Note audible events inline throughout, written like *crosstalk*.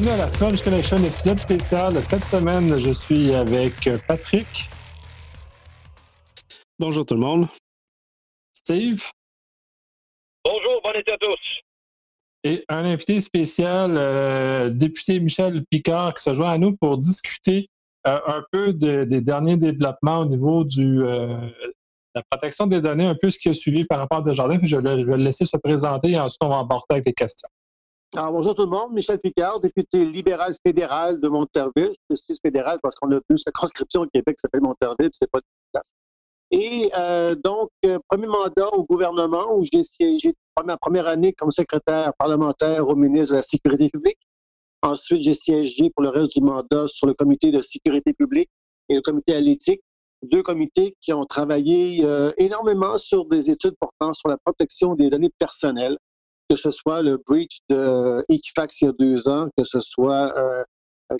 bienvenue à la French Connection, épisode spécial. Cette semaine, je suis avec Patrick. Bonjour tout le monde. Steve. Bonjour, bon été à tous. Et un invité spécial, euh, député Michel Picard, qui se joint à nous pour discuter euh, un peu des derniers développements au niveau de euh, la protection des données, un peu ce qui a suivi par rapport à Desjardins. Puis je vais, le laisser se présenter et ensuite on va emporter avec les questions. Alors, bonjour tout le monde. Michel Picard, député libéral fédéral de Monterville. Je suis fédéral parce qu'on a plus la conscription au Québec qui s'appelle Monterville, c'est pas de place. Et euh, donc, euh, premier mandat au gouvernement où j'ai siégé ma première année comme secrétaire parlementaire au ministre de la Sécurité publique. Ensuite, j'ai siégé pour le reste du mandat sur le comité de sécurité publique et le comité à l'éthique, deux comités qui ont travaillé euh, énormément sur des études portant sur la protection des données personnelles, que ce soit le breach de Equifax il y a deux ans, que ce soit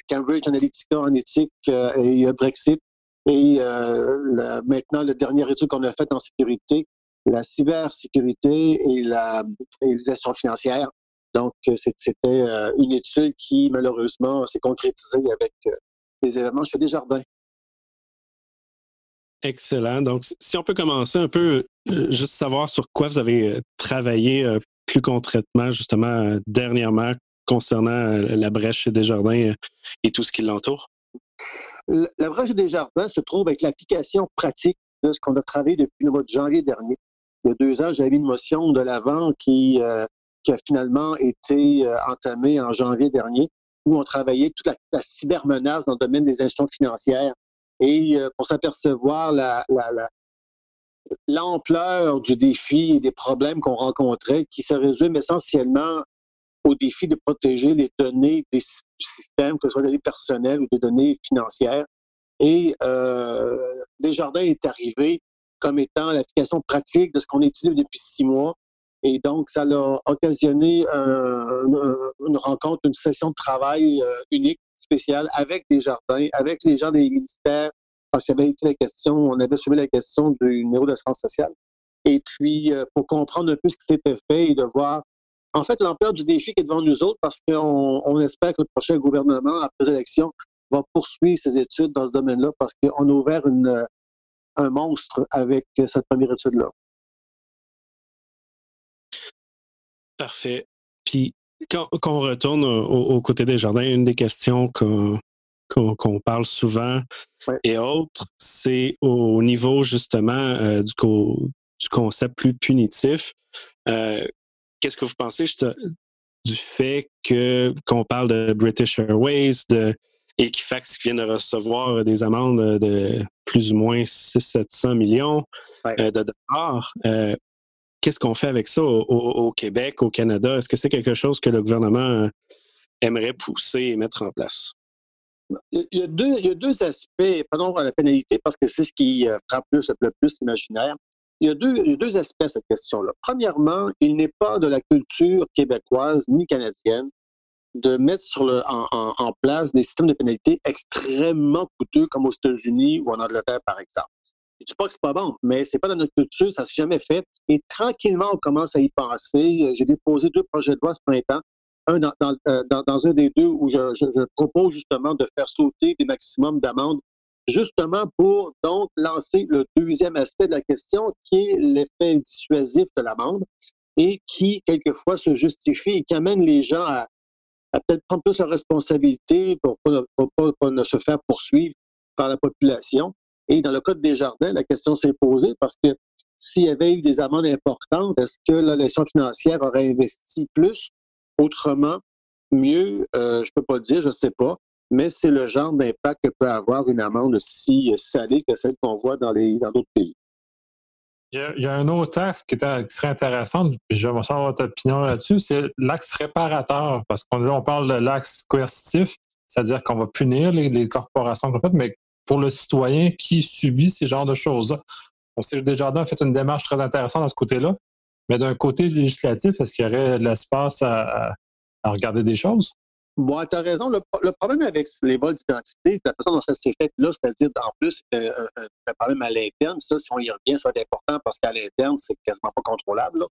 Cambridge Analytica en éthique et Brexit, et euh, maintenant, le dernier étude qu'on a fait en sécurité, la cybersécurité et la et les financières. Donc, euh, c'était euh, une étude qui, malheureusement, s'est concrétisée avec les événements chez Desjardins. Excellent. Donc, si on peut commencer un peu, juste savoir sur quoi vous avez travaillé plus concrètement, justement, dernièrement, concernant la brèche chez Desjardins et tout ce qui l'entoure? La brèche des jardins se trouve avec l'application pratique de ce qu'on a travaillé depuis le mois de janvier dernier. Il y a deux ans, j'avais une motion de l'avant qui, euh, a finalement été euh, entamée en janvier dernier, où on travaillait toute la, cybermenace dans le domaine des institutions financières. Et euh, pour s'apercevoir la, l'ampleur du défi et des problèmes qu'on rencontrait, qui se résument essentiellement au défi de protéger les données des systèmes, que ce soit des données personnelles ou des données financières. Et euh, Desjardins est arrivé comme étant l'application pratique de ce qu'on utilise depuis six mois. Et donc, ça a occasionné une rencontre, une session de travail euh, unique, spéciale, avec Desjardins, avec les gens des ministères, parce qu'il y avait été la question, on avait soulevé la question du numéro d'assurance sociale. Et puis, euh, pour comprendre un peu ce qui s'était fait et de voir en fait, l'ampleur du défi qui est devant nous autres, parce qu'on espère que le prochain gouvernement, après l'élection, va poursuivre ses études dans ce domaine-là, parce qu'on a ouvert un monstre avec cette première étude-là. Parfait. Puis, quand, on retourne au, côté des jardins, une des questions qu'on parle souvent et autres, c'est au niveau justement euh, du, du, concept plus punitif. Euh, qu'est-ce que vous pensez du fait que qu'on parle de British Airways, de Equifax qui vient de recevoir des amendes de plus ou moins 600-700 millions euh, de dollars. Euh, qu'est-ce qu'on fait avec ça au, Québec, au Canada? Est-ce que c'est quelque chose que le gouvernement euh, aimerait pousser et mettre en place? Il y a deux, aspects, pardon, la pénalité, parce que c'est ce qui frappe plus, le plus l'imaginaire il y, a deux, aspects à cette question-là. Premièrement, il n'est pas de la culture québécoise ni canadienne de mettre en, place des systèmes de pénalité extrêmement coûteux comme aux États-Unis ou en Angleterre, par exemple. Je ne dis pas que c'est pas bon, mais c'est pas dans notre culture, ça s'est jamais fait. Et tranquillement, on commence à y penser. J'ai déposé deux projets de loi ce printemps. Euh, dans, un des deux où je, propose justement de faire sauter des maximums d'amendes justement pour donc lancer le deuxième aspect de la question, qui est l'effet dissuasif de l'amende et qui, quelquefois, se justifie et qui amène les gens à, peut-être prendre plus leurs responsabilités pour ne pas ne se faire poursuivre par la population. Et dans le cas des jardins, la question s'est posée parce que s'il y avait eu des amendes importantes, est-ce que la financière aurait investi plus, autrement, mieux? Euh, je peux pas dire, je sais pas mais c'est le genre d'impact que peut avoir une amende aussi salée que celle qu'on voit dans les d'autres pays. Il y, a, un autre axe qui, est, serait intéressant, puis je vais savoir votre opinion là-dessus, c'est l'axe réparateur, parce qu'on on parle de l'axe coercitif, c'est-à-dire qu'on va punir les, corporations mais pour le citoyen qui subit ces genres de choses-là. On sait que Desjardins a fait une démarche très intéressante à ce côté-là, mais d'un côté législatif, est-ce qu'il y aurait de l'espace à regarder des choses? Bon, tu as raison. Le, problème avec les vols d'identité, la façon dont ça s'est fait là, c'est-à-dire en plus euh, un, problème à l'interne, ça, si on y revient, ça va être important parce qu'à l'interne, c'est quasiment pas contrôlable.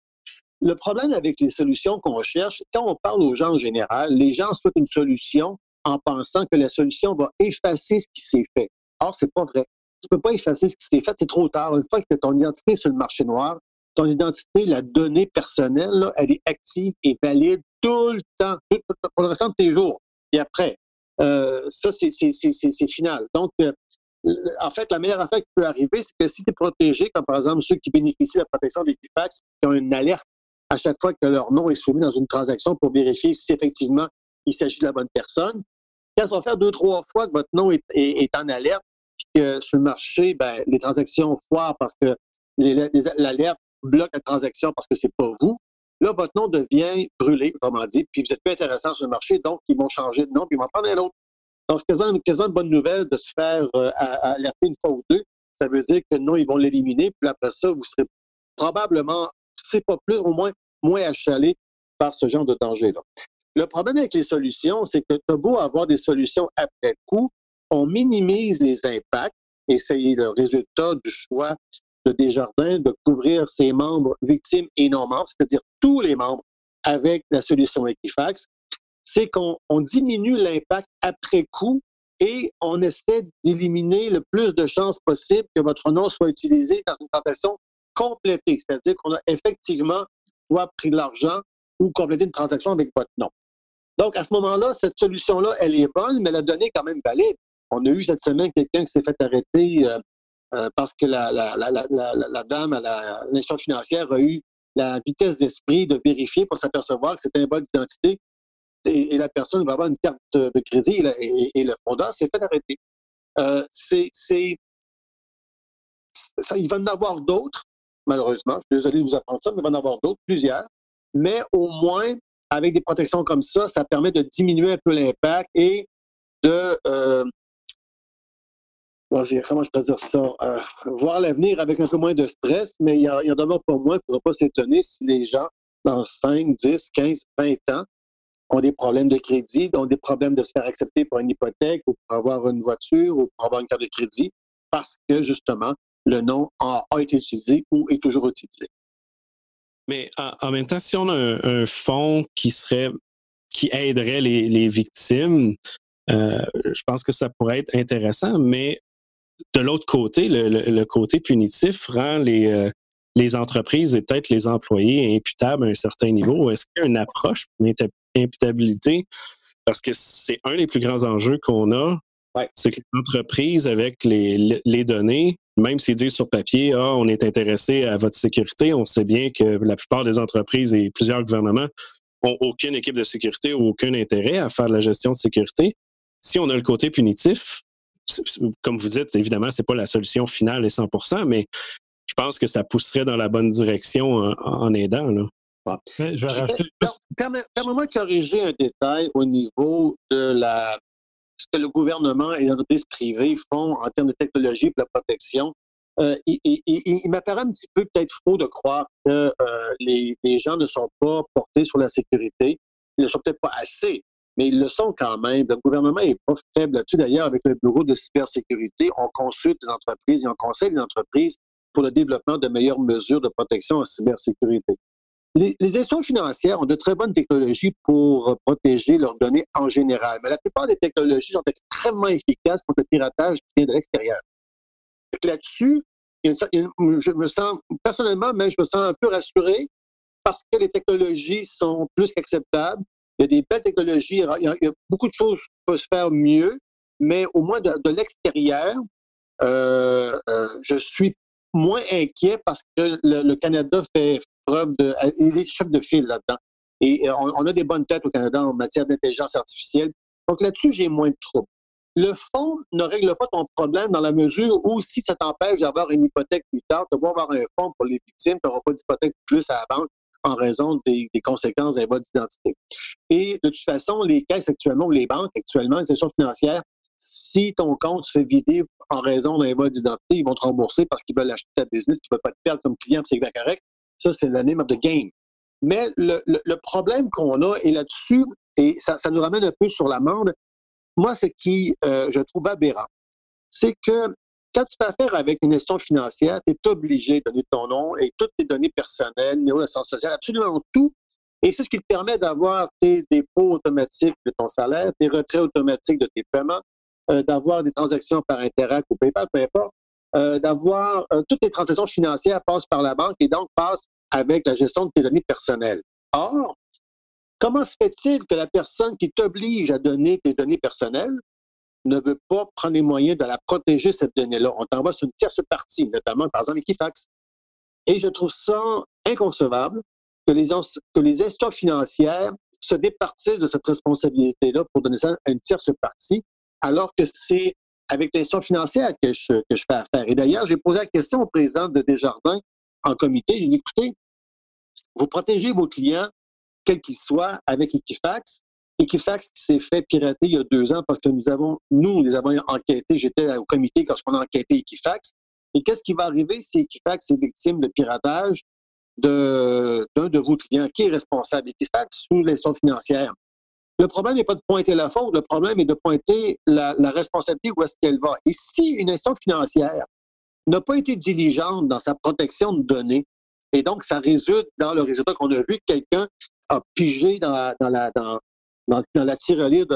le problème avec les solutions qu'on cherche, quand on parle aux gens en général, les gens souhaitent une solution en pensant que la solution va effacer ce qui s'est fait. Or, c'est pas vrai. Tu peux pas effacer ce qui s'est fait, c'est trop tard. Une fois que ton identité est sur le marché noir, ton identité, la donnée personnelle, elle est active et valide tout le temps, pour le restant de tes jours. Et après, euh, ça, c'est final. Donc, euh, en fait, la meilleure affaire qui peut arriver, c'est que si tu es protégé, comme par exemple ceux qui bénéficient de la protection d'Equifax, qui ont une alerte à chaque fois que leur nom est soumis dans une transaction pour vérifier si effectivement il s'agit de la bonne personne, quand ça va faire deux, trois fois que votre nom est, en alerte, puis que sur le marché, ben, les transactions foirent parce que l'alerte bloque la transaction parce que c'est pas vous, là, votre nom devient brûlé, on dit, puis vous êtes plus intéressant sur le marché, donc ils vont changer de nom, puis ils vont prendre un autre. Donc, c'est quasiment, une bonne nouvelle de se faire euh, alerter une fois ou deux. Ça veut dire que non, ils vont l'éliminer, puis après ça, vous serez probablement, c'est pas plus, au moins, moins achalé par ce genre de danger-là. Le problème avec les solutions, c'est que tu beau avoir des solutions après coup, on minimise les impacts et c'est le résultat du choix de Desjardins de couvrir ses membres victimes et non membres, c'est-à-dire tous les membres avec la solution Equifax c'est qu'on diminue l'impact après coup et on essaie d'éliminer le plus de chances possible que votre nom soit utilisé dans une transaction complétée, c'est-à-dire qu'on a effectivement soit pris de l'argent ou complété une transaction avec votre nom. Donc, à ce moment-là, cette solution-là, elle est bonne, mais la donnée est quand même valide. On a eu cette semaine quelqu'un qui s'est fait arrêter euh, euh, parce que la, dame à l'institution financière a eu la vitesse d'esprit de vérifier pour s'apercevoir que c'était un bon d'identité et, la personne va avoir une carte de, crédit et, le fondeur s'est fait arrêter. Euh, c'est, il va en avoir d'autres, malheureusement. Je suis désolé de vous apprendre ça, mais il va en avoir d'autres, plusieurs. Mais au moins, avec des protections comme ça, ça permet de diminuer un peu l'impact et de. Euh, comment je peux dire ça? Euh, voir l'avenir avec un peu moins de stress, mais il y, en a pas moins. Il ne pas s'étonner si les gens, dans 5, 10, 15, 20 ans, ont des problèmes de crédit, ont des problèmes de se faire accepter pour une hypothèque ou pour avoir une voiture ou pour avoir une carte de crédit parce que justement, le nom a, été utilisé ou est toujours utilisé. Mais en, même temps, si on a un, fonds qui serait qui aiderait les, victimes, euh, je pense que ça pourrait être intéressant, mais de l'autre côté, le, côté punitif rend les, euh, les entreprises et peut-être les employés imputables à un certain niveau. Est-ce qu'il y a une approche pour imputabilité, parce que c'est un des plus grands enjeux qu'on a. C'est que les entreprises, avec les, les données, même s'ils disent sur papier, ah, on est intéressé à votre sécurité, on sait bien que la plupart des entreprises et plusieurs gouvernements ont aucune équipe de sécurité ou aucun intérêt à faire la gestion de sécurité. Si on a le côté punitif, comme vous dites, évidemment, c'est pas la solution finale et 100% mais je pense que ça pousserait dans la bonne direction en, en aidant. Là. Je vais rajouter. Permets-moi de corriger un détail au niveau de la ce que le gouvernement et les entreprises privées font en termes de technologie pour la protection. Euh, il, m'apparaît un petit peu peut-être faux de croire que euh, les, gens ne sont pas portés sur la sécurité. Ils ne sont peut-être pas assez, mais ils le sont quand même. Le gouvernement n'est pas faible là-dessus. D'ailleurs, avec le bureau de cybersécurité, on consulte les entreprises et on conseille les entreprises pour le développement de meilleures mesures de protection en cybersécurité. Les, institutions financières ont de très bonnes technologies pour protéger leurs données en général, mais la plupart des technologies sont extrêmement efficaces contre le piratage qui vient de l'extérieur. Là-dessus, je me sens, personnellement, même je me sens un peu rassuré parce que les technologies sont plus qu'acceptables. Il y a des belles technologies, il y a, beaucoup de choses qui peuvent se faire mieux, mais au moins de, l'extérieur, euh, euh, je suis moins inquiet parce que le Canada fait preuve de. Il est chef de file là-dedans. Et on, a des bonnes têtes au Canada en matière d'intelligence artificielle. Donc là-dessus, j'ai moins de troubles. Le fonds ne règle pas ton problème dans la mesure où si ça t'empêche d'avoir une hypothèque plus tard, tu vas avoir un fonds pour les victimes, tu n'auras pas d'hypothèque plus à la banque en raison des, conséquences d'un vote d'identité. Et de toute façon, les caisses actuellement, ou les banques actuellement, les institutions financières, si ton compte se fait vider en raison d'un vote d'identité, ils vont te rembourser parce qu'ils veulent acheter ta business, tu ne peux pas te perdre comme client, c'est correct. Ça, c'est le name of the game. Mais le, problème qu'on a, et là-dessus, et ça, nous ramène un peu sur l'amende, moi, ce qui, euh, je trouve aberrant, c'est que quand tu fais affaire avec une institution financière, tu es obligé de donner ton nom et toutes tes données personnelles, numéro d'assurance sociale, absolument tout. Et c'est ce qui te permet d'avoir tes dépôts automatiques de ton salaire, tes retraits automatiques de tes paiements, euh, d'avoir des transactions par Interact ou PayPal, peu importe, euh, d'avoir euh, toutes les transactions financières passent par la banque et donc passent avec la gestion de tes données personnelles. Or, comment se fait-il que la personne qui t'oblige à donner tes données personnelles ne veut pas prendre les moyens de la protéger, cette donnée-là. On t'envoie sur une tierce partie, notamment, par exemple, Equifax. Et je trouve ça inconcevable que les, que les institutions financières se départissent de cette responsabilité-là pour donner ça à une tierce partie, alors que c'est avec l'institution financière que je, que je fais affaire. Et d'ailleurs, j'ai posé la question au président de Desjardins en comité. J'ai dit, écoutez, vous protégez vos clients, quels qu'ils soient, avec Equifax, Equifax qui s'est fait pirater il y a deux ans parce que nous avons, nous, les avons enquêtés. J'étais au comité lorsqu'on a enquêté Equifax. Et qu'est-ce qui va arriver si Equifax est victime de piratage d'un de, vos clients? Qui est responsable? Equifax ou l'institution financière? Le problème n'est pas de pointer la faute, le problème est de pointer la, responsabilité où est-ce qu'elle va. Et si une institution financière n'a pas été diligente dans sa protection de données, et donc ça résulte dans le résultat qu'on a vu, quelqu'un a pigé dans, dans, la, dans, dans, la tirelire de,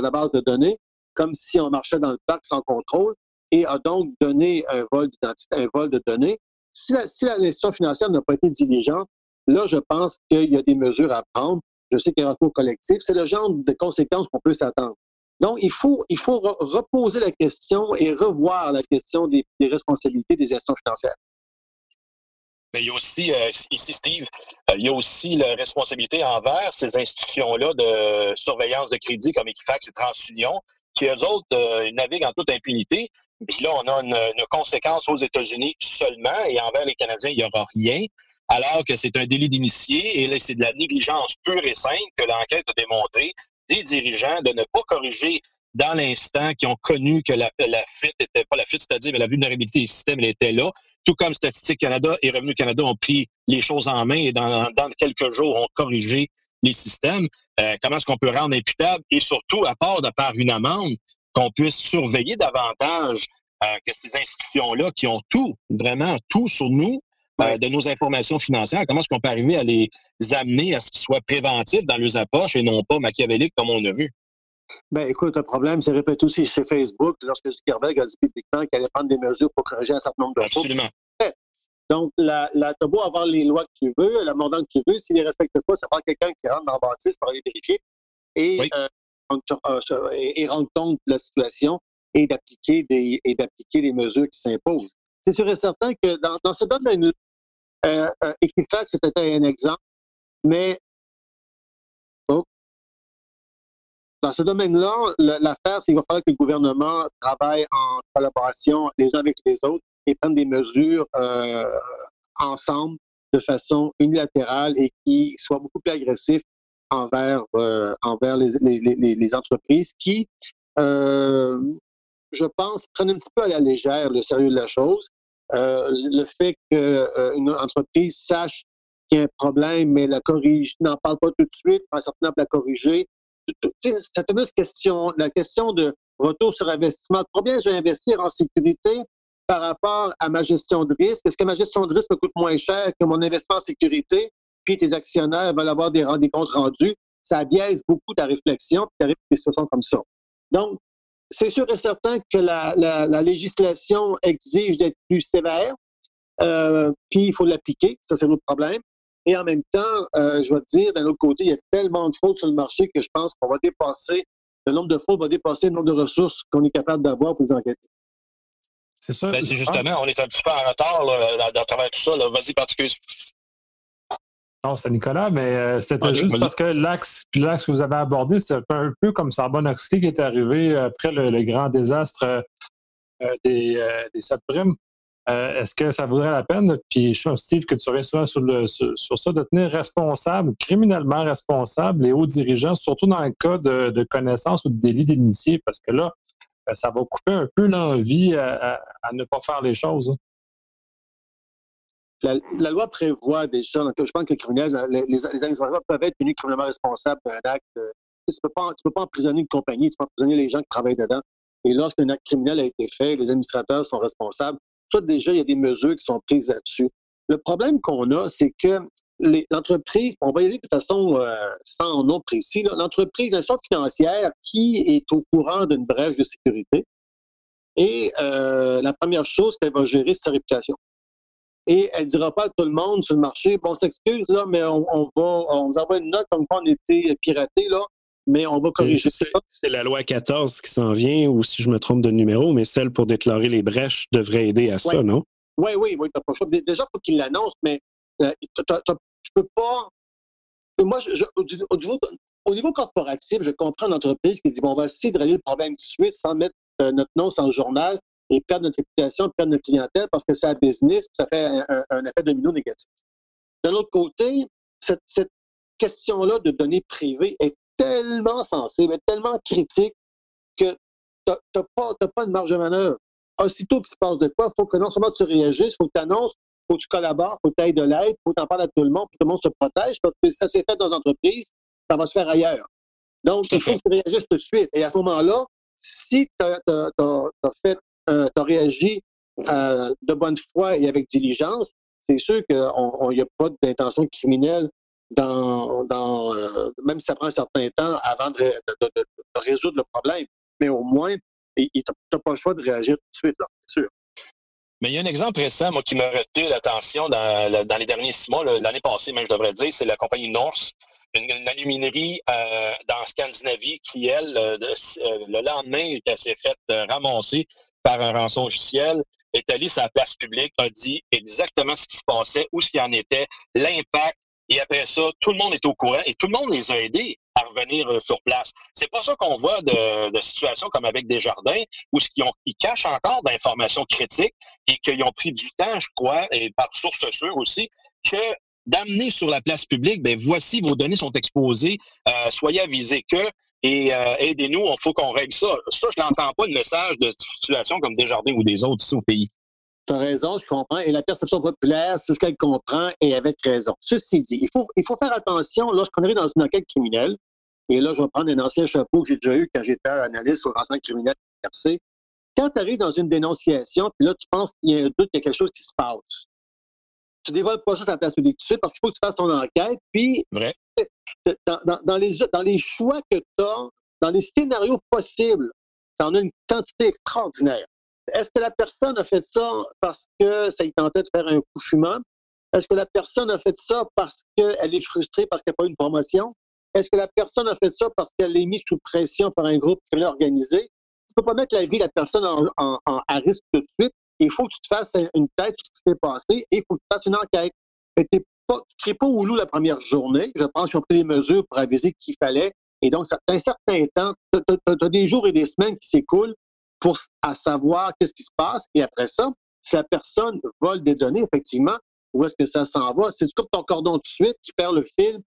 la base de données, comme si on marchait dans le parc sans contrôle, et a donc donné un vol d'identité, un vol de données. Si l'institution financière n'a pas été diligente, là, je pense qu'il y a des mesures à prendre. Je sais qu'il y a un recours collectif. C'est le genre de conséquences qu'on peut s'attendre. Donc, il faut, il faut reposer la question et revoir la question des responsabilités des institutions financières. Mais il y a aussi, euh, ici Steve, euh, il y a aussi la responsabilité envers ces institutions-là de surveillance de crédit comme Equifax et TransUnion, qui eux autres euh, naviguent en toute impunité. Puis là, on a une, conséquence aux États-Unis seulement et envers les Canadiens, il n'y aura rien, alors que c'est un délit d'initié et là, c'est de la négligence pure et simple que l'enquête a démontré des dirigeants de ne pas corriger dans l'instant qui ont connu que la, la fuite était pas la fuite, c'est-à-dire la vulnérabilité du système, elle était là, tout comme Statistique Canada et Revenu Canada ont pris les choses en main et dans, quelques jours ont corrigé les systèmes. Euh, comment est-ce qu'on peut rendre imputable et surtout, à part de par une amende, qu'on puisse surveiller davantage euh, que ces institutions-là qui ont tout, vraiment tout sur nous, euh, de nos informations financières, comment est-ce qu'on peut arriver à les amener à ce qu'ils soient préventifs dans leurs approches et non pas machiavéliques comme on a vu? Ben, écoute, le problème s'est répété aussi chez Facebook lorsque Zuckerberg a dit publiquement qu'il allait prendre des mesures pour corriger un certain nombre de choses. Absolument. Donc, la, la, t'as beau avoir les lois que tu veux, la mordant que tu veux, s'ils ne les respectent pas, ça prend quelqu'un qui rentre dans bâtisse pour aller vérifier et, euh, euh, et, rendre compte de la situation et d'appliquer des, et d'appliquer les mesures qui s'imposent. C'est sûr et certain que dans, dans ce domaine, euh, euh, Equifax, c'était un exemple, mais Dans ce domaine-là, l'affaire, c'est qu'il va falloir que le gouvernement travaille en collaboration les uns avec les autres et prenne des mesures euh, ensemble de façon unilatérale et qui soient beaucoup plus agressifs envers, euh, envers les, les, les, entreprises qui, euh, je pense, prennent un petit peu à la légère le sérieux de la chose. le fait qu'une entreprise sache qu'il y a un problème, mais la corrige, n'en parle pas tout de suite, un certain la corriger, cette fameuse question, la question de retour sur investissement. Combien je vais investir en sécurité par rapport à ma gestion de risque? Est-ce que ma gestion de risque me coûte moins cher que mon investissement en sécurité? Puis tes actionnaires veulent avoir des, des comptes rendus. Ça biaise beaucoup ta réflexion, puis tu arrives des situations comme ça. Donc, c'est sûr et certain que la, la, législation exige d'être plus sévère, euh, puis il faut l'appliquer, ça c'est notre problème. Et en même temps, euh, je vais te dire, d'un autre côté, il y a tellement de fraudes sur le marché que je pense qu'on va dépasser, le nombre de fraudes va dépasser le nombre de ressources qu'on est capable d'avoir pour les enquêter. C'est ça. Ben, c'est justement, on est un petit peu en retard là, dans, travers tout ça. Vas-y, particulier. Non, c'était Nicolas, mais euh, c'était juste parce que l'axe que vous avez abordé, c'était un peu comme Sarbonne-Oxley qui est arrivé après le, grand désastre euh, des, des sept primes. Euh, est-ce que ça vaudrait la peine, puis je un Steve, que tu restes sur, le, sur, ça, de tenir responsable, criminellement responsable les hauts dirigeants, surtout dans le cas de, de connaissance ou de délit d'initié, parce que là, euh, ça va couper un peu l'envie à, ne pas faire les choses. Hein. La, loi prévoit déjà, donc je pense que les criminels, les, administrateurs peuvent être tenus criminellement responsables d'un acte. Tu ne peux, peux pas emprisonner une compagnie, tu peux emprisonner les gens qui travaillent dedans. Et lorsqu'un acte criminel a été fait, les administrateurs sont responsables. Ça, déjà, il y a des mesures qui sont prises là-dessus. Le problème qu'on a, c'est que l'entreprise, on va y aller de façon euh, sans nom précis, l'entreprise, l'institution financière qui est au courant d'une brèche de sécurité, et euh, la première chose qu'elle va gérer, c'est sa réputation. Et elle ne dira pas à tout le monde sur le marché, bon, on s'excuse, là, mais on, va, on vous envoie une note comme quoi on était piraté, là, mais on va corriger ça. C'est la loi 14 qui s'en vient, ou si je me trompe de numéro, mais celle pour déclarer les brèches devrait aider à ça, non? Oui, oui, oui, t'as pas le choix. Déjà, il faut qu'il l'annonce, mais euh, tu peux pas. Moi, au, niveau, corporatif, je comprends l'entreprise qui dit bon, on va essayer de régler le problème tout de suite sans mettre euh, notre nom sur le journal et perdre notre réputation, perdre notre clientèle parce que c'est un business, ça fait un, effet domino négatif. De l'autre côté, cette, question-là de données privées est tellement sensible, tellement critique que tu n'as pas, pas de marge de manœuvre. Aussitôt qu'il se passe de quoi, il faut que non seulement tu réagisses, il faut que tu annonces, faut que tu collabores, faut que tu ailles de l'aide, faut que tu en parles à tout le monde, puis tout le monde se protège, parce que si ça s'est fait dans l'entreprise, ça va se faire ailleurs. Donc, il faut que tu réagisses tout de suite. Et à ce moment-là, si tu as, euh, réagi euh, de bonne foi et avec diligence, c'est sûr qu'il n'y a pas d'intention criminelle dans, euh, même si ça prend un certain temps avant de, résoudre le problème. Mais au moins, tu n'as pas le choix de réagir tout de suite, c'est sûr. Mais il y a un exemple récent, moi, qui m'a retenu l'attention dans, les derniers six mois, l'année passée même, je devrais dire, c'est la compagnie North, une, aluminerie euh, dans Scandinavie qui, elle, euh, le lendemain, elle s'est faite ramasser par un rançon logiciel, est allée sur la place publique, a dit exactement ce qui se passait, où ce qu'il en était, l'impact, et après ça, tout le monde est au courant et tout le monde les a aidés à revenir euh, sur place. C'est pas ça qu'on voit de, situations comme avec Desjardins, où ce qu'ils ont, ils cachent encore d'informations critiques et qu'ils ont pris du temps, je crois, et par source sûre aussi, que d'amener sur la place publique, ben voici vos données sont exposées, euh, soyez avisés que et euh, aidez-nous, il faut qu'on règle ça. Ça, je n'entends pas de message de situation comme Desjardins ou des autres ici au pays. Tu as raison, je comprends. Et la perception populaire, c'est ce qu'elle comprend et avec raison. Ceci dit, il faut, il faut faire attention lorsqu'on arrive dans une enquête criminelle. Et là, je vais prendre un ancien chapeau que j'ai déjà eu quand j'étais analyste au renseignement criminel RC. Quand tu arrives dans une dénonciation, puis là, tu penses qu'il y a un doute, qu'il y a quelque chose qui se passe. Tu dévoiles pas ça sur la place publique tout de suite parce qu'il faut que tu fasses ton enquête. Puis, Vrai. Dans, les, dans les choix que tu as, dans les scénarios possibles, tu en as une quantité extraordinaire. Est-ce que la personne a fait ça parce que ça y tentait de faire un couchement? Est-ce que la personne a fait ça parce qu'elle est frustrée parce qu'elle n'a pas eu une promotion? Est-ce que la personne a fait ça parce qu'elle est mise sous pression par un groupe qui organisé? Tu ne peux pas mettre la vie de la personne en, à risque tout de suite. Il faut que tu te fasses une tête sur ce qui s'est passé et il faut que tu fasses une enquête. tu ne serais pas au loup la première journée. Je pense qu'ils ont pris des mesures pour aviser qu'il fallait. Et donc, ça, un certain temps, tu as, des jours et des semaines qui s'écoulent pour à savoir qu'est-ce qui se passe. Et après ça, si la personne vole des données, effectivement, où est-ce que ça s'en va? Si tu coupes ton cordon tout de suite, tu perds le fil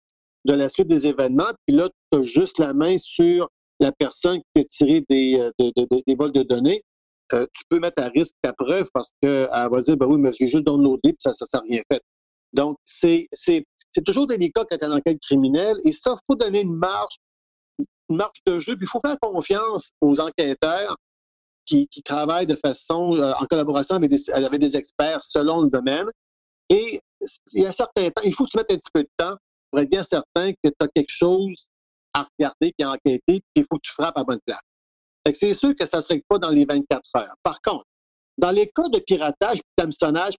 de la suite des événements, puis là, tu as juste la main sur la personne qui a tiré des, euh, des vols de données. Euh, tu peux mettre à risque ta preuve parce qu'elle va dire, ben oui, mais j'ai juste downloadé, puis ça ne rien fait. Donc, c'est toujours délicat quand tu es en enquête criminelle, et ça, il faut donner une marge, une marge de jeu, puis il faut faire confiance aux enquêteurs qui, travaillent de façon euh, en collaboration avec des, des, experts selon le domaine. Et il y a un certain temps, il faut que tu mettes un petit peu de temps pour être bien certain que tu as quelque chose à regarder puis à enquêter, puis il faut que tu frappes à bonne place. C'est sûr que ça ne se règle pas dans les 24 heures. Par contre, dans les cas de piratage, puis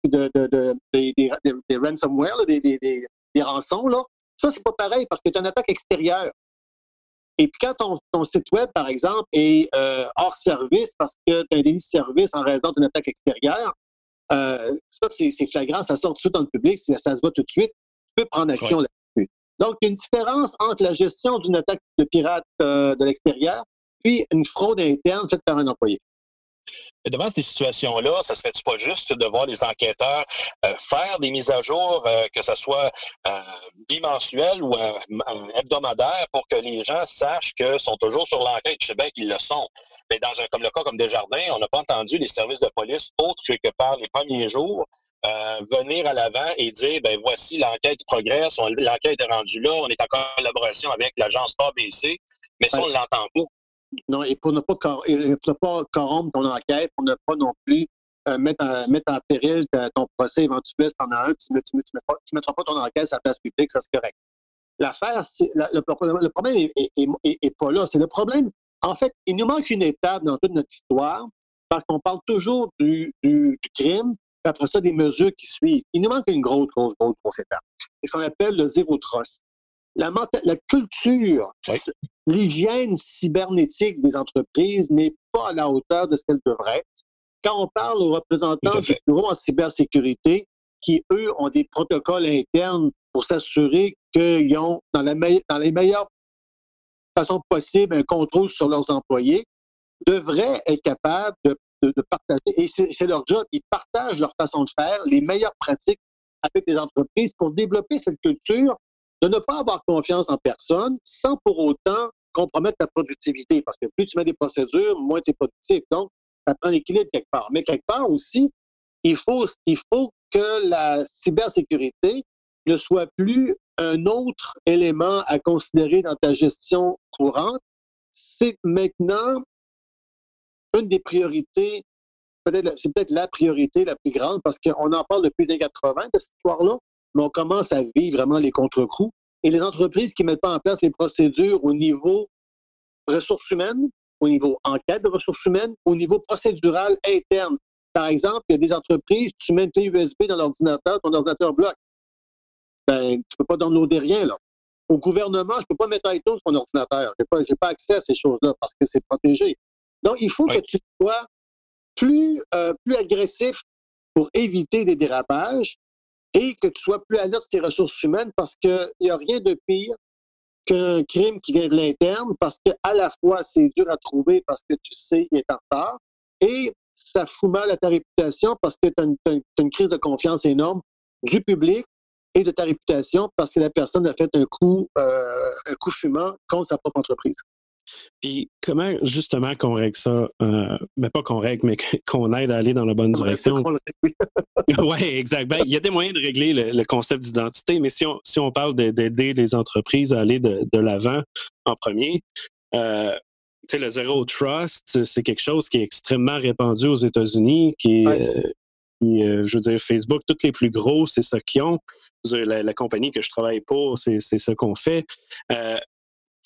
puis de, de, des, ransomware, des, des, rançons, là, ça, c'est pas pareil parce que tu as une attaque extérieure. Et puis quand ton, site web, par exemple, est euh, hors service parce que tu as un déni de service en raison d'une attaque extérieure, euh, ça, c'est flagrant, ça sort tout de suite dans le public, ça, se voit tout de suite, tu peux prendre action là-dessus. Donc, il y a une différence entre la gestion d'une attaque de pirate euh, de l'extérieur puis une fraude interne faite par un employé devant ces situations-là, ça serait pas juste de voir les enquêteurs euh, faire des mises à jour, euh, que ce soit euh, bimensuel ou hebdomadaire, pour que les gens sachent qu'ils sont toujours sur l'enquête? Je sais bien qu'ils le sont. Mais dans un comme le cas comme Desjardins, on n'a pas entendu les services de police autres que par les premiers jours venir à l'avant et dire ben voici l'enquête progresse, l'enquête est rendue là, on est en collaboration avec l'agence ABC, mais ça, on l'entend pas. Non, et pour ne pas, pas corrompre ton enquête, pour ne pas non plus euh, mettre, en, mettre, en, péril ton procès éventuel si tu en as un, tu ne mettras pas ton enquête sur la place publique, ça c'est correct. L'affaire, le, le, problème n'est pas là. C'est le problème. En fait, il nous manque une étape dans toute notre histoire parce qu'on parle toujours du, du, crime, et après ça, des mesures qui suivent. Il nous manque une grosse, grosse, grosse, grosse étape. C'est ce qu'on appelle le zéro trust. La, la culture, l'hygiène cybernétique des entreprises n'est pas à la hauteur de ce qu'elle devrait être. Quand on parle aux représentants du bureau en cybersécurité, qui, eux, ont des protocoles internes pour s'assurer qu'ils ont, dans, la dans les meilleures façons possibles, un contrôle sur leurs employés, devraient être capables de, partager, et c'est leur job, ils partagent leur façon de faire, les meilleures pratiques avec les entreprises pour développer cette culture de ne pas avoir confiance en personne sans pour autant compromettre ta productivité. Parce que plus tu mets des procédures, moins tu es productif. Donc, ça prend l'équilibre quelque part. Mais quelque part aussi, il faut, il faut que la cybersécurité ne soit plus un autre élément à considérer dans ta gestion courante. C'est maintenant une des priorités, peut-être, c'est peut-être la priorité la plus grande parce qu'on en parle depuis les années 80 de cette histoire-là, mais on commence à vivre vraiment les contre-coups. Et les entreprises qui ne mettent pas en place les procédures au niveau ressources humaines, au niveau enquête de ressources humaines, au niveau procédural interne. Par exemple, il y a des entreprises, tu mets une clé USB dans l'ordinateur, ton ordinateur bloque. Ben, tu ne peux pas downloader rien, là. Au gouvernement, je ne peux pas mettre iTunes sur mon ordinateur. Je n'ai pas, accès à ces choses-là parce que c'est protégé. Donc, il faut que tu sois plus, euh, plus agressif pour éviter des dérapages et que tu sois plus alerte sur tes ressources humaines parce qu'il n'y a rien de pire qu'un crime qui vient de l'interne parce qu'à la fois, c'est dur à trouver parce que tu sais, il est en retard et ça fout mal à ta réputation parce que tu une crise de confiance énorme du public et de ta réputation parce que la personne a fait un coup, euh, un coup fumant contre sa propre entreprise. Puis comment justement qu'on règle ça, euh, ben, pas qu'on règle, mais qu'on aide à aller dans la bonne direction? oui, *laughs* exact. Ben, il y a des moyens de régler le, concept d'identité, mais si on, si on parle d'aider les entreprises à aller de, l'avant en premier, euh, le zero trust, c'est quelque chose qui est extrêmement répandu aux États-Unis, qui euh, euh, je veux dire, Facebook, toutes les plus gros, c'est ça qu'ils ont. La, la, compagnie que je travaille pour, c'est ce qu'on fait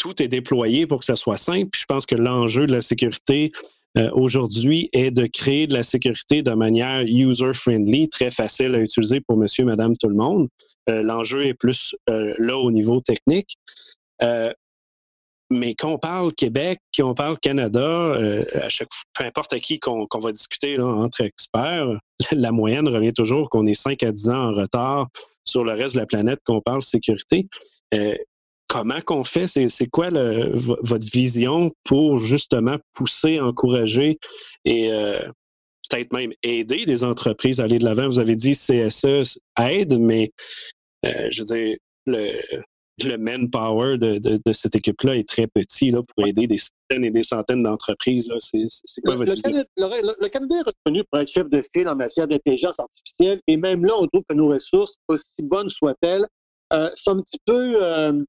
tout est déployé pour que ça soit simple. je pense que l'enjeu de la sécurité euh, aujourd'hui est de créer de la sécurité de manière user-friendly, très facile à utiliser pour monsieur, madame, tout le monde. Euh, l'enjeu est plus euh, là au niveau technique. mais quand on parle Québec, quand on parle Canada, à chaque peu importe à qui qu'on va discuter entre experts, *laughs* la moyenne revient toujours qu'on est 5 à 10 ans en retard sur le reste de la planète qu'on parle sécurité comment qu'on fait? C'est quoi votre vision pour justement pousser, encourager et euh, peut-être même aider les entreprises à aller de l'avant? Vous avez dit CSE aide, mais euh, je veux dire, le, le manpower de, de, cette équipe-là est très petit là, pour aider des centaines et des centaines d'entreprises. C'est quoi votre le, vision? le, Canada est reconnu pour être chef de file en matière d'intelligence artificielle et même là, on trouve que nos ressources, aussi bonnes soient-elles, euh, sont un petit peu euh,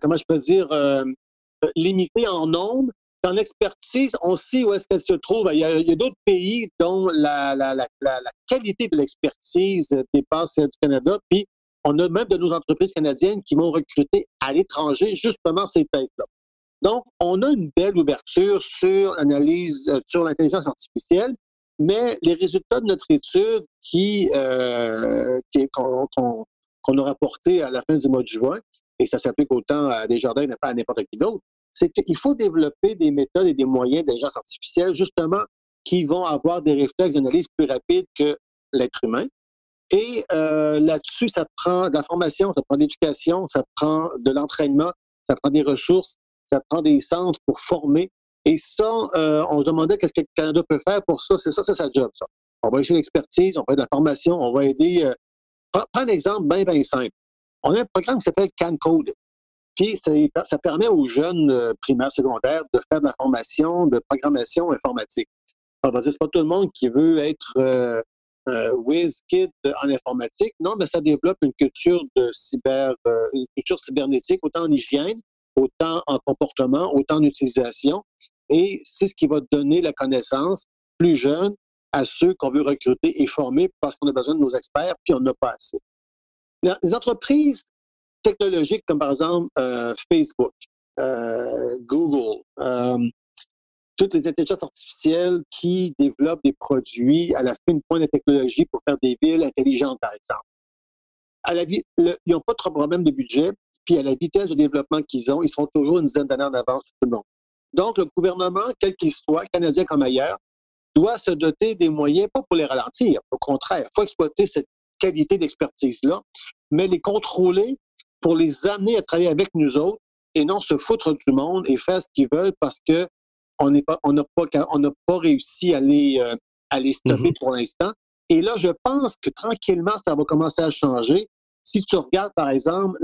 comment je peux dire, euh, limitée en nombre. En expertise, on sait où est-ce qu'elle se trouve. Il y a, d'autres pays dont la, qualité de l'expertise dépasse celle du Canada. Puis, on a même de nos entreprises canadiennes qui vont recruter à l'étranger justement ces têtes-là. Donc, on a une belle ouverture sur l'analyse, euh, sur l'intelligence artificielle, mais les résultats de notre étude qui, qu'on, a rapporté à la fin du mois de juin et ça s'applique autant à des jardins pas à n'importe qui d'autre, c'est qu'il faut développer des méthodes et des moyens d'intelligence artificielle, justement, qui vont avoir des réflexes d'analyse plus rapides que l'être humain. Et euh, là-dessus, ça prend de la formation, ça prend de l'éducation, ça prend de l'entraînement, ça prend des ressources, ça prend des centres pour former. Et ça, euh, on se demandait qu'est-ce que le Canada peut faire pour ça. C'est ça, c'est sa job, ça. On va aider l'expertise, on va aider la formation, on va aider. Euh, prends, un exemple bien, bien simple. On a un programme qui s'appelle CanCode. Puis ça, permet aux jeunes euh, primaires, secondaires de faire de la formation de programmation informatique. Dire, c'est pas tout le monde qui veut être euh, euh en informatique. Non, mais ça développe une culture de cyber, euh, une culture cybernétique, autant en hygiène, autant en comportement, autant en utilisation. Et c'est ce qui va donner la connaissance plus jeune à ceux qu'on veut recruter et former parce qu'on a besoin de nos experts, puis on n'a pas assez. Les entreprises technologiques comme par exemple euh, Facebook, euh, Google, euh, toutes les intelligences artificielles qui développent des produits à la fine pointe de technologie pour faire des villes intelligentes, par exemple. Ils n'ont pas trop de problème de budget, puis à la vitesse de développement qu'ils ont, ils seront toujours une dizaine d'années en avance sur tout le monde. Donc, le gouvernement, quel qu'il soit, canadien comme ailleurs, doit se doter des moyens, pas pour les ralentir, au contraire, il faut exploiter cette qualité d'expertise-là, mais les contrôler pour les amener à travailler avec nous autres et non se foutre du monde et faire ce qu'ils veulent parce que on n'a pas, on pas, on pas réussi à les, euh, à les stopper mm-hmm. pour l'instant. Et là, je pense que tranquillement, ça va commencer à changer. Si tu regardes, par exemple,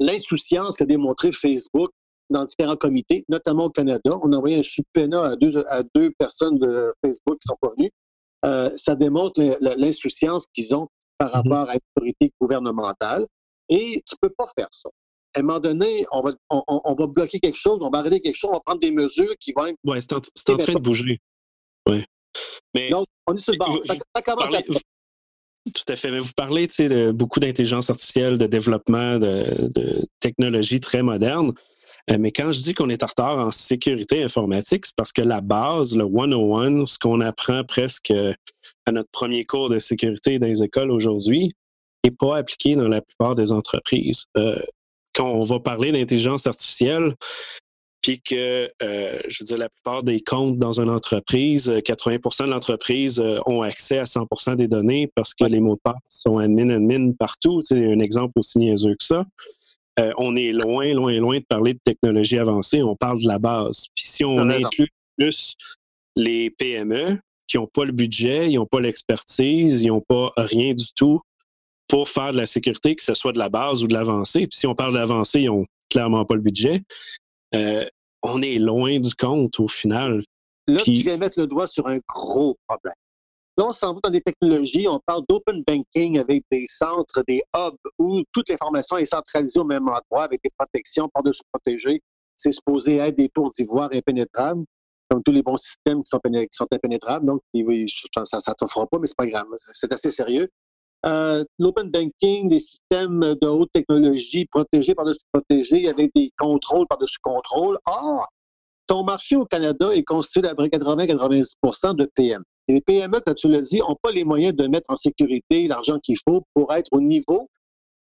l'insouciance qu'a démontré Facebook dans différents comités, notamment au Canada, on a envoyé un subpoena à deux, à deux personnes de Facebook qui sont pas venues. Euh, ça démontre l'insouciance qu'ils ont par mm-hmm. rapport à l'autorité gouvernementale. Et tu peux pas faire ça à un moment donné, on va, on, va bloquer quelque chose, on va arrêter quelque chose, on va prendre des mesures qui vont être. Oui, c'est en, train de bouger. Oui. Mais, Donc, on est sur le bord. Ça, commence à. Tout à fait. Mais vous parlez de beaucoup d'intelligence artificielle, de développement, de, de technologies très modernes. Euh, mais quand je dis qu'on est en retard en sécurité informatique, c'est parce que la base, le 101, ce qu'on apprend presque à notre premier cours de sécurité dans les écoles aujourd'hui, n'est pas appliqué dans la plupart des entreprises. Euh, quand on va parler d'intelligence artificielle, puis que, euh, je veux dire, la plupart des comptes dans une entreprise, 80% euh, de l'entreprise euh, ont accès à 100% des données parce que les mots de passe sont admin, admin partout. C'est un exemple aussi niaiseux que ça. On est loin, loin, loin de parler de technologie avancée. On parle de la base. Puis si on inclut plus les PME qui n'ont pas le budget, ils n'ont pas l'expertise, ils n'ont pas rien du tout pour faire de la sécurité, que ce soit de la base ou de l'avancée. Puis si on parle d'avancée, ils n'ont clairement pas le budget. Euh, on est loin du compte au final. Là, tu viens mettre le doigt sur un gros problème. Là, on s'en va dans des technologies, on parle d'open banking avec des centres, des hubs où toute l'information est centralisée au même endroit avec des protections par-dessus protégées. C'est supposé être des tours d'ivoire impénétrables, comme tous les bons systèmes qui sont, impénétrables. Donc, ça ne te fera pas, mais c'est pas grave. C'est assez sérieux. Euh, l'open banking, des systèmes de haute technologie protégés par-dessus protégés avec des contrôles par-dessus contrôles. Or, ton marché au Canada est constitué d'après 80-90% de PME. Et les PME, comme tu l'as dit, n'ont pas les moyens de mettre en sécurité l'argent qu'il faut pour être au niveau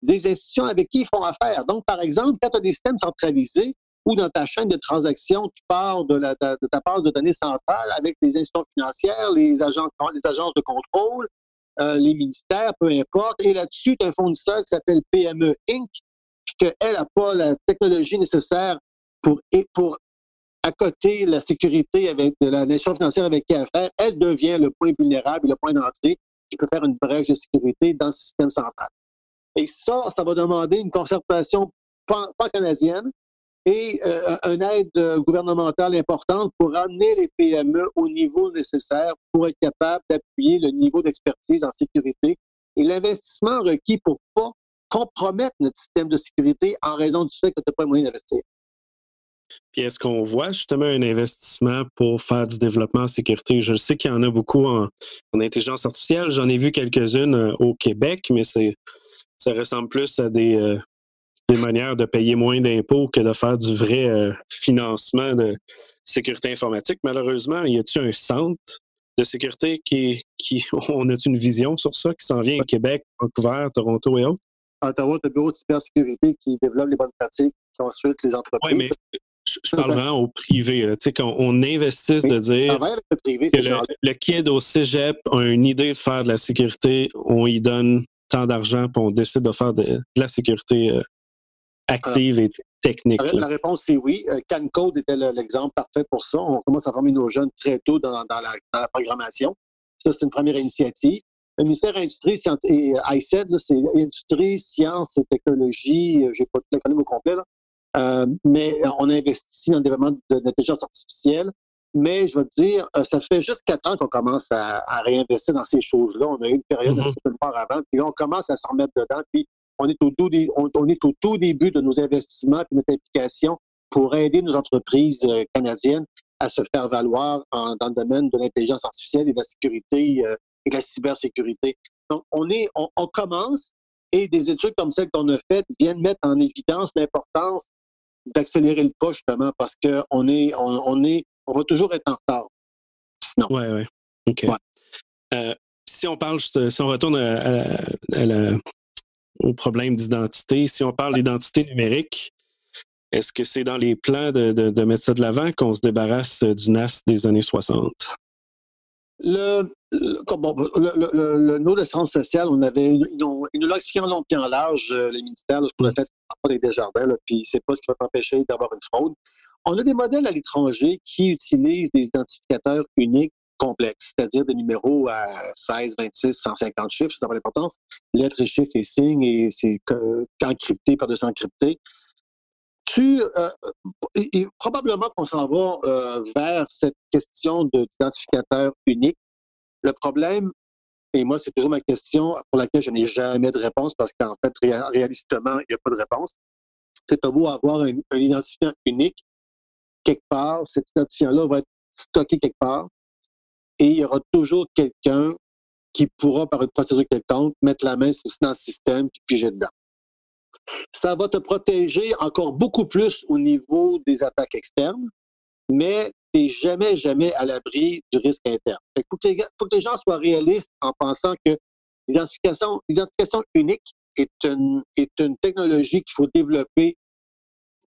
des institutions avec qui ils font affaire. Donc, par exemple, quand tu as des systèmes centralisés ou dans ta chaîne de transactions, tu pars de, ta base de données centrale avec les institutions financières, les, agences de contrôle, euh, les ministères, peu importe. Et là-dessus, tu as un fournisseur qui s'appelle PME Inc., puis qu'elle n'a pas la technologie nécessaire pour, pour accoter la sécurité avec la nation financière avec qui elle faire. Elle devient le point vulnérable et le point d'entrée qui peut faire une brèche de sécurité dans le système central. Et ça, ça va demander une concertation pan-canadienne et euh, une aide gouvernementale importante pour amener les PME au niveau nécessaire pour être capable d'appuyer le niveau d'expertise en sécurité et l'investissement requis pour pas compromettre notre système de sécurité en raison du fait que tu n'as pas moyen d'investir. Puis est-ce qu'on voit justement un investissement pour faire du développement en sécurité? Je sais qu'il y en a beaucoup en, intelligence artificielle. J'en ai vu quelques-unes euh, au Québec, mais ça ressemble plus à des, euh, des manières de payer moins d'impôts que de faire du vrai euh, financement de sécurité informatique. Malheureusement, y a-t-il un centre de sécurité qui, qui *laughs* on a une vision sur ça qui s'en vient au Québec, Vancouver, Toronto et autres? Ottawa, le bureau de cybersécurité qui développe les bonnes pratiques, qui ensuite les entreprises. Oui, mais je, parle vraiment au privé. Tu sais, quand on investisse de dire le, privé, que le, le, kid au cégep a une idée de faire de la sécurité, on y donne tant d'argent, puis on décide de faire de, la sécurité euh, active et technique? La réponse, c'est oui. Euh, CanCode était l'exemple parfait pour ça. On commence à former nos jeunes très tôt dans, la, programmation. Ça, c'est une première initiative. Le ministère Industrie et ICED, c'est Industrie, Sciences et Technologie. Euh, je n'ai pas tout l'acronyme au complet, euh, mais on a investi dans le développement de l'intelligence artificielle. Mais je veux dire, ça fait juste quatre ans qu'on commence à, réinvestir dans ces choses-là. On a eu une période un mm-hmm. petit peu fort avant, puis on commence à se remettre dedans. Puis on est au tout, on, est au tout début de nos investissements et notre implication pour aider nos entreprises euh, canadiennes à se faire valoir dans le domaine de l'intelligence artificielle et de la sécurité euh, et de la cybersécurité. Donc, on, est, on, commence et des études comme celles qu'on a faites viennent mettre en évidence l'importance d'accélérer le pas, justement, parce qu'on est, on, est, on va toujours être en retard. Oui, oui. OK. Euh, si on parle, si on retourne au problème d'identité, si on parle d'identité numérique, est-ce que c'est dans les plans de, mettre ça de l'avant qu'on se débarrasse du NAS des années 60? Le, le, le, nom d'assurance sociale, on avait, ils, nous l'ont expliqué en long et en large, euh, les ministères, ce qu'on a fait des Desjardins, là, puis c'est pas ce qui va t'empêcher d'avoir une fraude. On a des modèles à l'étranger qui utilisent des identificateurs uniques complexes, c'est-à-dire des numéros à 16, 26, 150 chiffres, ça n'a pas d'importance, lettres et chiffres et signes, et c'est encrypté par 200 encrypté tu, euh, et, probablement qu'on s'en va euh, vers cette question d'identificateur unique. Le problème, et moi, c'est toujours ma question pour laquelle je n'ai jamais de réponse parce qu'en fait, réalistement, il n'y a pas de réponse. C'est beau avoir un, identifiant unique quelque part. Cet identifiant-là va être stocké quelque part et il y aura toujours quelqu'un qui pourra, par une procédure quelconque, mettre la main dans le système puis piger dedans ça va te protéger encore beaucoup plus au niveau des attaques externes, mais tu n'es jamais, jamais à l'abri du risque interne. Il faut, que les gens soient réalistes en pensant que l'identification, unique est une, est une technologie qu'il faut développer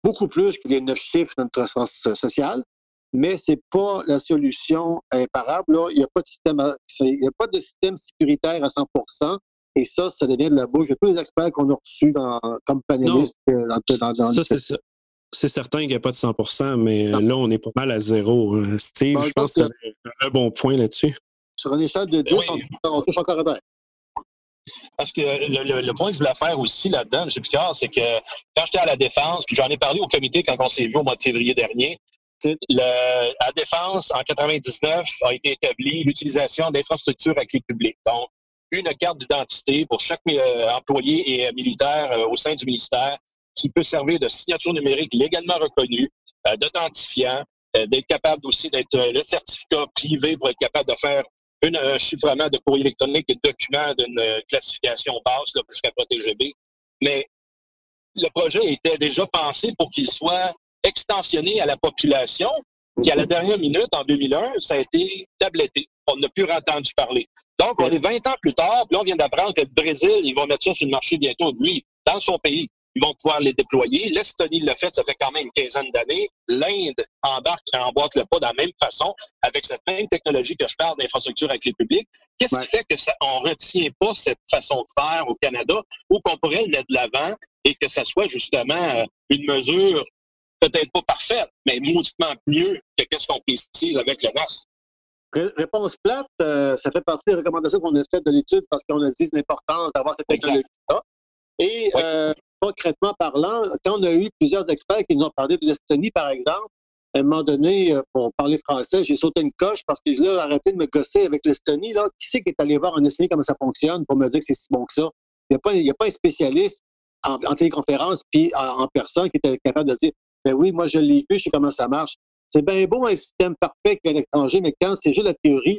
beaucoup plus que les neuf chiffres de notre sens social, mais ce n'est pas la solution imparable. Il n'y a, pas de système, a pas de système sécuritaire à 100 et ça, ça devient de la bouche de tous les experts qu'on a reçus comme panélistes euh, dans, dans, ça, c'est certain qu'il n'y a pas de 100% mais euh, là, on est pas mal à zéro. Hein. Steve, je pense que tu as un bon point là-dessus. Sur une échelle de 10, on, touche encore à Parce que le, point que je voulais faire aussi là-dedans, M. Picard, c'est que quand j'étais à la Défense, puis j'en ai parlé au comité quand on s'est vu au mois de février dernier, le, à Défense, en 99, a été établie l'utilisation d'infrastructures à clé publique. Donc, une carte d'identité pour chaque euh, employé et euh, militaire euh, au sein du ministère qui peut servir de signature numérique légalement reconnue, d'authentifiant, d'être capable aussi d'être le certificat privé pour être capable de faire un chiffrement de courrier électronique et de documents d'une classification basse jusqu'à ProTGB. Mais le projet était déjà pensé pour qu'il soit extensionné à la population, qui à la dernière minute, en 2001, ça a été tabletté. On n'a plus entendu parler. Donc, on est 20 ans plus tard, puis on vient d'apprendre que le Brésil, ils vont mettre ça sur le marché bientôt, lui, dans son pays. Ils vont pouvoir les déployer. L'Estonie l'a fait, ça fait quand même une quinzaine d'années. L'Inde embarque et emboîte le pas de la même façon, avec cette même technologie que je parle d'infrastructure avec les publics. Qu'est-ce qui fait que ça, on retient pas cette façon de faire au Canada ou qu'on pourrait le mettre de l'avant et que ça soit justement euh, une mesure peut-être pas parfaite, mais mauditement mieux que qu'est-ce qu'on précise avec le NAS? Réponse plate, euh, ça fait partie des recommandations qu'on a faites de l'étude parce qu'on a dit l'importance d'avoir cette technologie-là. Et euh, concrètement parlant, quand on a eu plusieurs experts qui nous ont parlé de l'Estonie, par exemple, à un moment donné, euh, pour parler français, j'ai sauté une coche parce que je l'ai arrêté de me gosser avec l'Estonie. Là. Qui c'est qui est allé voir en Estonie comment ça fonctionne pour me dire que c'est si bon que ça? Il n'y a, pas un spécialiste en, téléconférence puis en, personne qui était capable de dire Ben oui, moi je l'ai vu, je sais comment ça marche. C'est bien beau un système parfait qu'un étranger, mais quand c'est juste la théorie,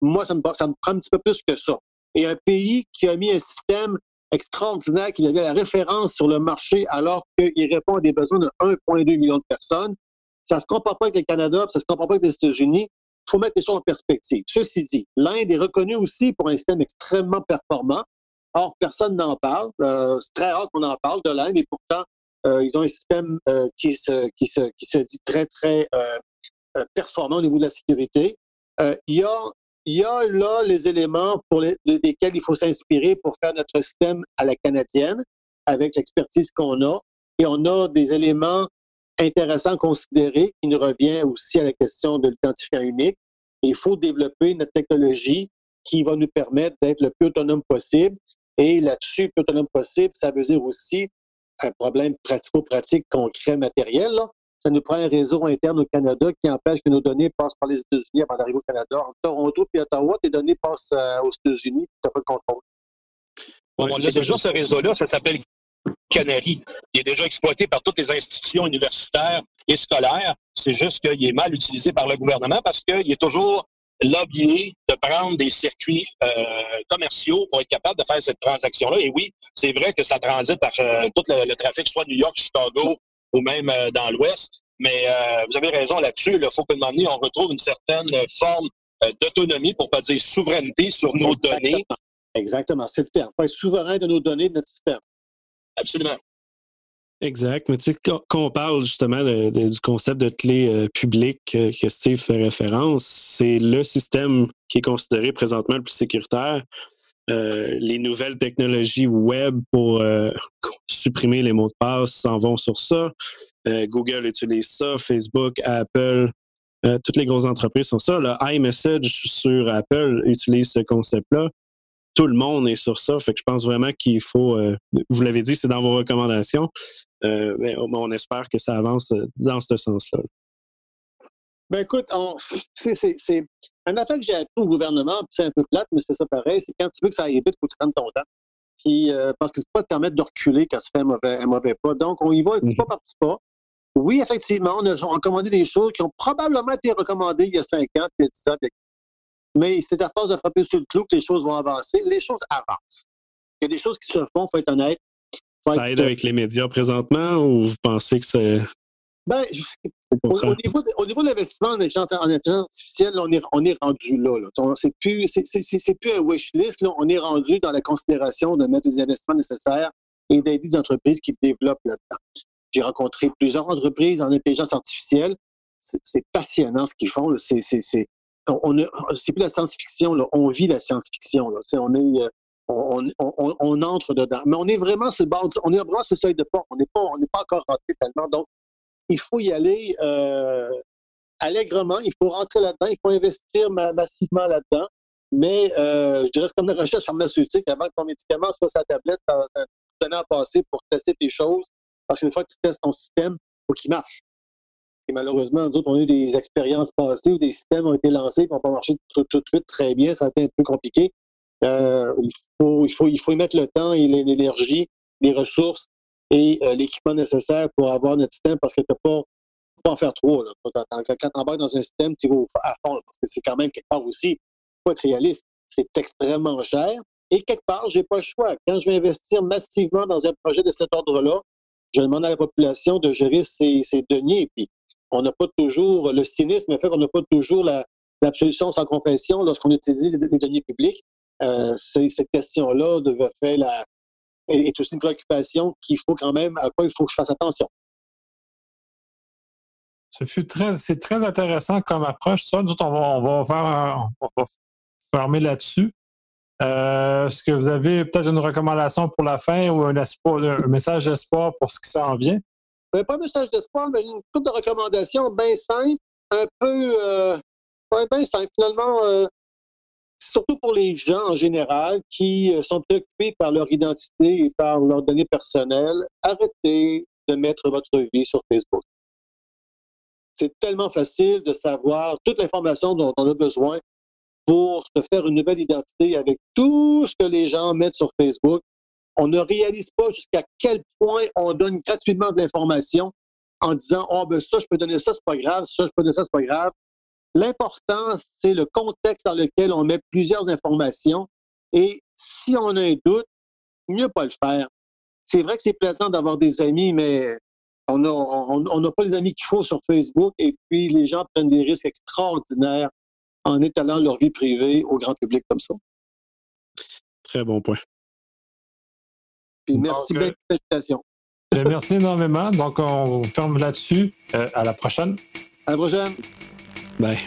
moi, ça me, ça me prend un petit peu plus que ça. Et un pays qui a mis un système extraordinaire, qui avait la référence sur le marché alors qu'il répond à des besoins de 1,2 million de personnes, ça ne se compare pas avec le Canada, ça ne se compare pas avec les États-Unis. Il faut mettre les choses en perspective. Ceci dit, l'Inde est reconnue aussi pour un système extrêmement performant. Or, personne n'en parle. Euh, c'est très rare qu'on en parle de l'Inde et pourtant, ils ont un système euh, qui, se, qui, se, qui se dit très, très euh, performant au niveau de la sécurité. il, y a, y a là les éléments pour lesquels il faut s'inspirer pour faire notre système à la canadienne avec l'expertise qu'on a. Et on a des éléments intéressants à considérer qui nous revient aussi à la question de l'identifiant unique. il faut développer notre technologie qui va nous permettre d'être le plus autonome possible. Et là-dessus, plus autonome possible, ça veut dire aussi un problème pratico-pratique concret, matériel. Ça nous prend un réseau interne au Canada qui empêche que nos données passent par les États-Unis avant d'arriver au Canada. En Toronto et Ottawa, tes données passent euh, aux États-Unis, tu n'as pas le contrôle. on a déjà ce réseau-là, ça s'appelle Canary. Il est déjà exploité par toutes les institutions universitaires et scolaire. C'est juste qu'il est mal utilisé par le gouvernement parce qu'il est toujours lobbyé de prendre des circuits euh, commerciaux pour être capable de faire cette transaction-là. Et oui, c'est vrai que ça transite par euh, tout le, trafic, soit New York, Chicago ou même euh, dans l'Ouest. Mais vous avez raison là-dessus. Il faut que donné, on retrouve une certaine forme d'autonomie, pour pas dire souveraineté sur nos données. Exactement, c'est le terme. Faut être souverain de nos données, de notre système. Absolument. Exact. Mais tu sais, quand, on parle justement du concept de clé euh, publique euh, que Steve fait référence, c'est le système qui est considéré présentement le plus sécuritaire. Euh, les nouvelles technologies web pour supprimer les mots de passe s'en vont sur ça. Google utilise ça, Facebook, Apple, toutes les grosses entreprises sont ça. Le iMessage sur Apple utilise ce concept-là tout le monde est sur ça. Fait que je pense vraiment qu'il faut, euh, vous l'avez dit, c'est dans vos recommandations. Euh, mais on espère que ça avance euh, dans ce sens-là. Ben écoute, c'est un affaire que j'ai appris au gouvernement, c'est un peu plate, mais c'est ça pareil, c'est quand tu veux que ça aille vite, il faut que tu prennes ton temps. Puis, parce que c'est pas te permettre de reculer quand ça fait un mauvais, mauvais pas. Donc, on y va petit pas par petit pas. Oui, effectivement, on a recommandé des choses qui ont probablement été recommandées il y a cinq ans, puis il y a dix ans, mais c'est à force de frapper sur le clou que les choses vont avancer. Les choses avancent. Il y a des choses qui se font, il faut être honnête. ça aide avec les médias présentement ou vous pensez que c'est. Ben, au, niveau de, au, niveau de, l'investissement en intelligence artificielle, on, est, on est rendu là. là. C'est plus, plus un wish list. Là. On est rendu dans la considération de mettre des investissements nécessaires et d'aider des entreprises qui développent là-dedans. J'ai rencontré plusieurs entreprises en intelligence artificielle. C'est passionnant ce qu'ils font. C'est on, c'est plus la science-fiction, on vit la science-fiction. On est, euh, on, entre dedans. Mais on est vraiment sur le bord, on est vraiment sur le seuil de porte. On n'est pas, on n'est pas encore rentré tellement. Donc, il faut y aller euh, allègrement. Il faut rentrer là-dedans. Il faut investir massivement là-dedans. Mais euh, je dirais c'est comme la recherche pharmaceutique. Avant que ton médicament soit sa tablette, tu à passer pour tester tes choses. Parce qu'une fois que tu testes ton système, il faut qu'il marche. Et malheureusement, nous autres, on a eu des expériences passées où des systèmes ont été lancés qui n'ont pas marché tout, de suite très bien. Ça a été un peu compliqué. Euh, il, faut, il, faut, il faut y mettre le temps et l'énergie, les ressources et euh, l'équipement nécessaire pour avoir notre système parce que tu ne pas en faire trop. Là. Quand tu embarques dans un système, tu vas à fond parce que c'est quand même quelque part aussi, faut être réaliste, c'est extrêmement cher. Et quelque part, je n'ai pas le choix. Quand je vais investir massivement dans un projet de cet ordre-là, je demande à la population de gérer ses deniers. Puis on n'a pas toujours, le cynisme fait qu'on n'a pas toujours l'absolution sans confession lorsqu'on utilise les, données publiques. Euh, cette question-là devait faire la, est aussi une préoccupation qu'il faut quand même, à quoi il faut que je fasse attention. C'est très, intéressant comme approche. Ça, nous, on va, faire on va fermer là-dessus. Euh, est-ce que vous avez peut-être une recommandation pour la fin ou un, un message d'espoir pour ce qui s'en vient? Pas un message d'espoir, mais une couple de recommandations bien simples, un peu euh, bien simple. Finalement, euh, surtout pour les gens en général qui euh, sont préoccupés par leur identité et par leurs données personnelles, arrêtez de mettre votre vie sur Facebook. C'est tellement facile de savoir toute l'information dont on a besoin pour se faire une nouvelle identité avec tout ce que les gens mettent sur Facebook on ne réalise pas jusqu'à quel point on donne gratuitement de l'information en disant Oh, ben ça, je peux donner ça, c'est pas grave, ça, je peux donner ça, c'est pas grave. L'important, c'est le contexte dans lequel on met plusieurs informations. Et si on a un doute, mieux pas le faire. C'est vrai que c'est plaisant d'avoir des amis, mais on n'a on, pas les amis qu'il faut sur Facebook. Et puis, les gens prennent des risques extraordinaires en étalant leur vie privée au grand public comme ça. Très bon point merci bien pour l'invitation. Ben, merci énormément. Donc, on ferme là-dessus. Euh, à la prochaine. À la prochaine. Bye.